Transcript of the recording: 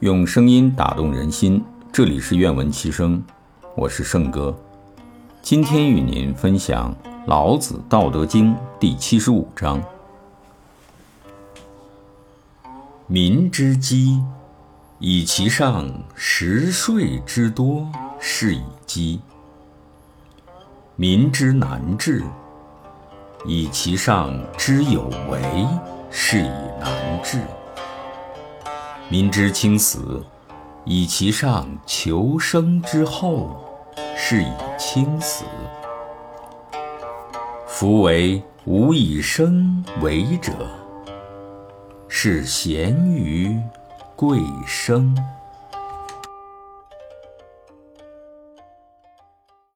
用声音打动人心，这里是愿闻其声，我是圣哥。今天与您分享《老子·道德经》第七十五章：民之饥，以其上食税之多，是以饥；民之难治，以其上之有为，是以难治。民之轻死，以其上求生之厚，是以轻死。夫为无以生为者，是贤于贵生。